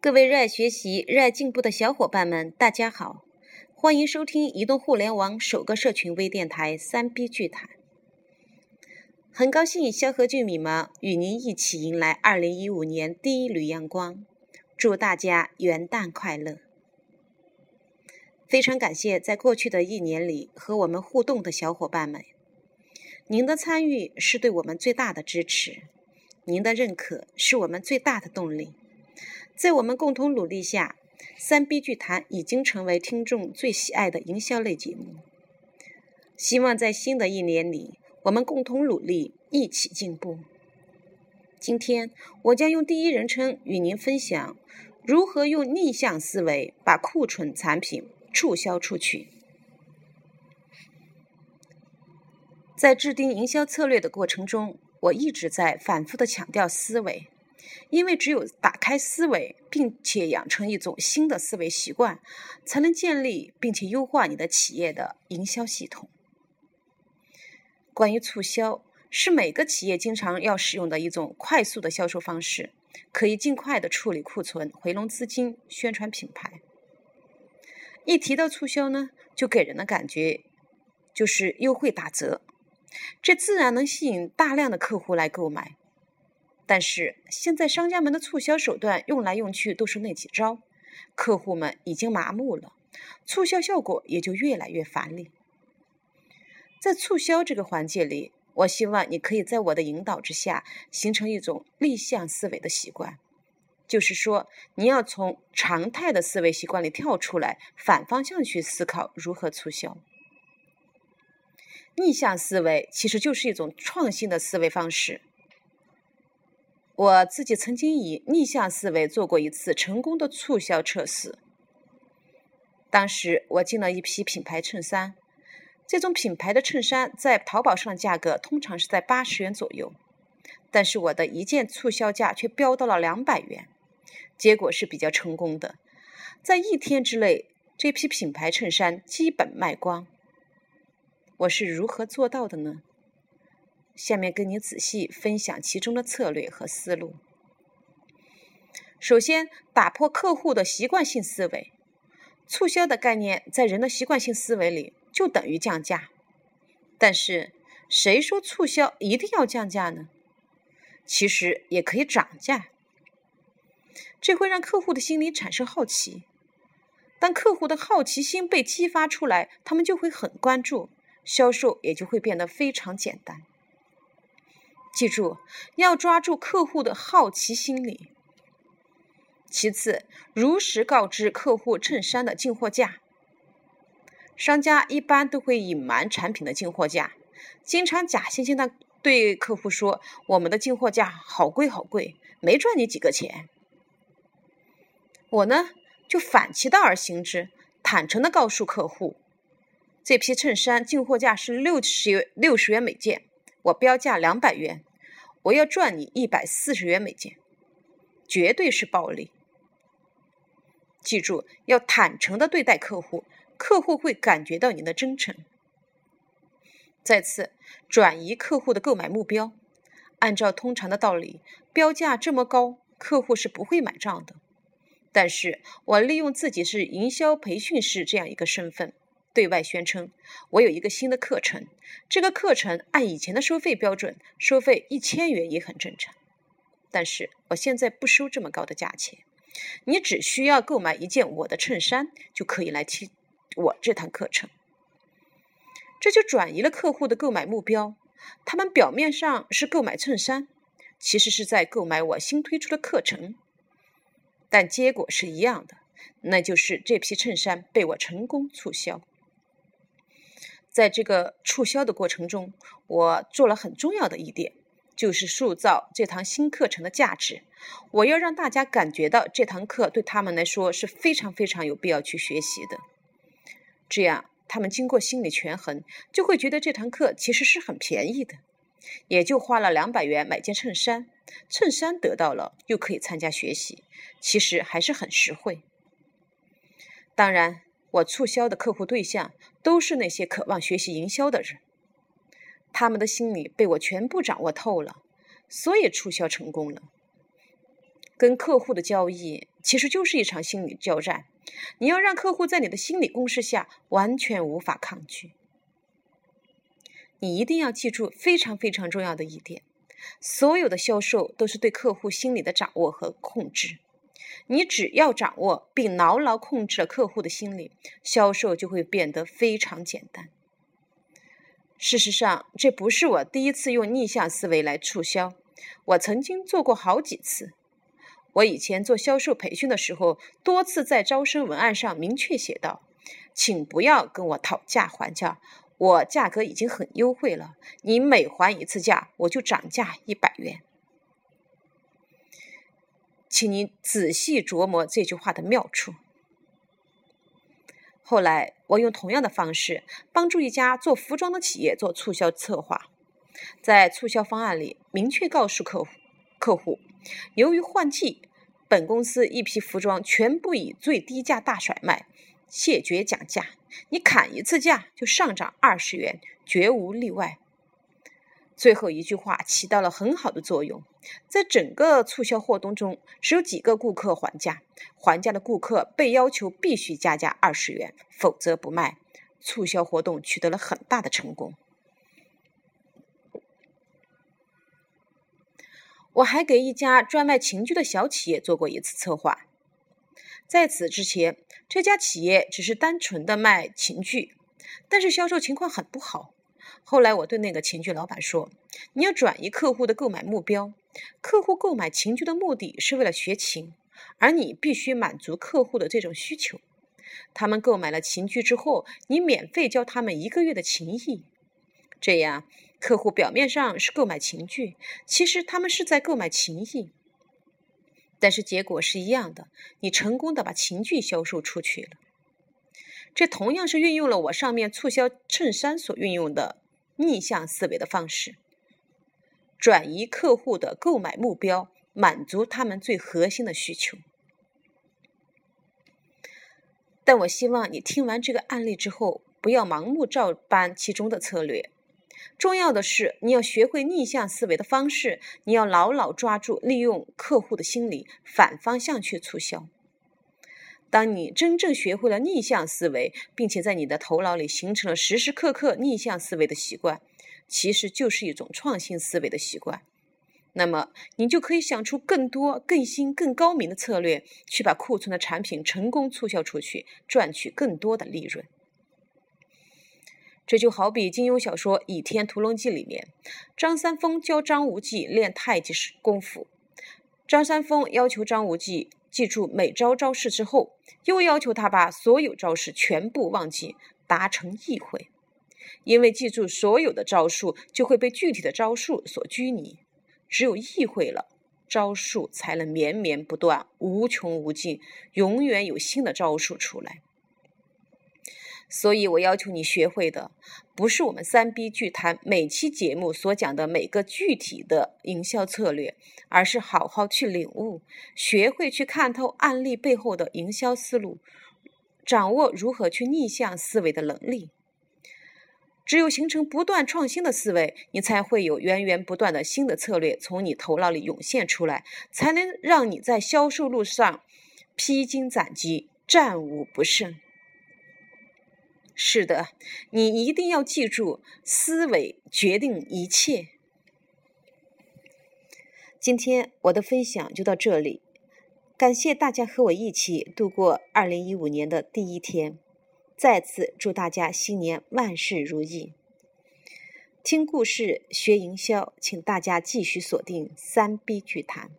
各位热爱学习、热爱进步的小伙伴们，大家好！欢迎收听移动互联网首个社群微电台“三 B 剧谈”。很高兴肖和俊米们与您一起迎来二零一五年第一缕阳光，祝大家元旦快乐！非常感谢在过去的一年里和我们互动的小伙伴们，您的参与是对我们最大的支持，您的认可是我们最大的动力。在我们共同努力下，三 B 剧谈已经成为听众最喜爱的营销类节目。希望在新的一年里，我们共同努力，一起进步。今天，我将用第一人称与您分享如何用逆向思维把库存产品促销出去。在制定营销策略的过程中，我一直在反复的强调思维。因为只有打开思维，并且养成一种新的思维习惯，才能建立并且优化你的企业的营销系统。关于促销，是每个企业经常要使用的一种快速的销售方式，可以尽快的处理库存、回笼资金、宣传品牌。一提到促销呢，就给人的感觉就是优惠打折，这自然能吸引大量的客户来购买。但是现在商家们的促销手段用来用去都是那几招，客户们已经麻木了，促销效果也就越来越乏力。在促销这个环节里，我希望你可以在我的引导之下，形成一种逆向思维的习惯，就是说，你要从常态的思维习惯里跳出来，反方向去思考如何促销。逆向思维其实就是一种创新的思维方式。我自己曾经以逆向思维做过一次成功的促销测试。当时我进了一批品牌衬衫，这种品牌的衬衫在淘宝上的价格通常是在八十元左右，但是我的一件促销价却飙到了两百元，结果是比较成功的，在一天之内，这批品牌衬衫基本卖光。我是如何做到的呢？下面跟你仔细分享其中的策略和思路。首先，打破客户的习惯性思维。促销的概念在人的习惯性思维里就等于降价。但是，谁说促销一定要降价呢？其实也可以涨价。这会让客户的心里产生好奇。当客户的好奇心被激发出来，他们就会很关注，销售也就会变得非常简单。记住，要抓住客户的好奇心理。其次，如实告知客户衬衫的进货价。商家一般都会隐瞒产品的进货价，经常假惺惺的对客户说：“我们的进货价好贵好贵，没赚你几个钱。”我呢，就反其道而行之，坦诚的告诉客户：“这批衬衫进货价是六十六十元每件，我标价两百元。”我要赚你一百四十元每件，绝对是暴利。记住，要坦诚的对待客户，客户会感觉到你的真诚。再次，转移客户的购买目标。按照通常的道理，标价这么高，客户是不会买账的。但是我利用自己是营销培训师这样一个身份。对外宣称，我有一个新的课程。这个课程按以前的收费标准，收费一千元也很正常。但是我现在不收这么高的价钱，你只需要购买一件我的衬衫，就可以来听我这堂课程。这就转移了客户的购买目标。他们表面上是购买衬衫，其实是在购买我新推出的课程，但结果是一样的，那就是这批衬衫被我成功促销。在这个促销的过程中，我做了很重要的一点，就是塑造这堂新课程的价值。我要让大家感觉到这堂课对他们来说是非常非常有必要去学习的。这样，他们经过心理权衡，就会觉得这堂课其实是很便宜的，也就花了两百元买件衬衫，衬衫得到了，又可以参加学习，其实还是很实惠。当然。我促销的客户对象都是那些渴望学习营销的人，他们的心理被我全部掌握透了，所以促销成功了。跟客户的交易其实就是一场心理交战，你要让客户在你的心理攻势下完全无法抗拒。你一定要记住非常非常重要的一点：所有的销售都是对客户心理的掌握和控制。你只要掌握并牢牢控制了客户的心理，销售就会变得非常简单。事实上，这不是我第一次用逆向思维来促销，我曾经做过好几次。我以前做销售培训的时候，多次在招生文案上明确写道：“请不要跟我讨价还价，我价格已经很优惠了，你每还一次价，我就涨价一百元。”请你仔细琢磨这句话的妙处。后来，我用同样的方式帮助一家做服装的企业做促销策划，在促销方案里明确告诉客户：客户，由于换季。本公司一批服装全部以最低价大甩卖，谢绝讲价。你砍一次价就上涨二十元，绝无例外。最后一句话起到了很好的作用，在整个促销活动中，只有几个顾客还价，还价的顾客被要求必须加价二十元，否则不卖。促销活动取得了很大的成功。我还给一家专卖琴具的小企业做过一次策划。在此之前，这家企业只是单纯的卖琴具，但是销售情况很不好。后来我对那个琴具老板说：“你要转移客户的购买目标，客户购买琴具的目的是为了学琴，而你必须满足客户的这种需求。他们购买了琴具之后，你免费教他们一个月的琴艺，这样。”客户表面上是购买琴具，其实他们是在购买情谊，但是结果是一样的。你成功的把琴具销售出去了，这同样是运用了我上面促销衬衫所运用的逆向思维的方式，转移客户的购买目标，满足他们最核心的需求。但我希望你听完这个案例之后，不要盲目照搬其中的策略。重要的是，你要学会逆向思维的方式，你要牢牢抓住利用客户的心理，反方向去促销。当你真正学会了逆向思维，并且在你的头脑里形成了时时刻刻逆向思维的习惯，其实就是一种创新思维的习惯。那么，你就可以想出更多、更新、更高明的策略，去把库存的产品成功促销出去，赚取更多的利润。这就好比金庸小说《倚天屠龙记》里面，张三丰教张无忌练太极功夫。张三丰要求张无忌记住每招招式之后，又要求他把所有招式全部忘记，达成意会。因为记住所有的招数，就会被具体的招数所拘泥；只有意会了，招数才能绵绵不断、无穷无尽，永远有新的招数出来。所以我要求你学会的，不是我们三 B 剧谈每期节目所讲的每个具体的营销策略，而是好好去领悟，学会去看透案例背后的营销思路，掌握如何去逆向思维的能力。只有形成不断创新的思维，你才会有源源不断的新的策略从你头脑里涌现出来，才能让你在销售路上披荆斩棘，战无不胜。是的，你一定要记住，思维决定一切。今天我的分享就到这里，感谢大家和我一起度过二零一五年的第一天。再次祝大家新年万事如意。听故事学营销，请大家继续锁定三 B 剧谈。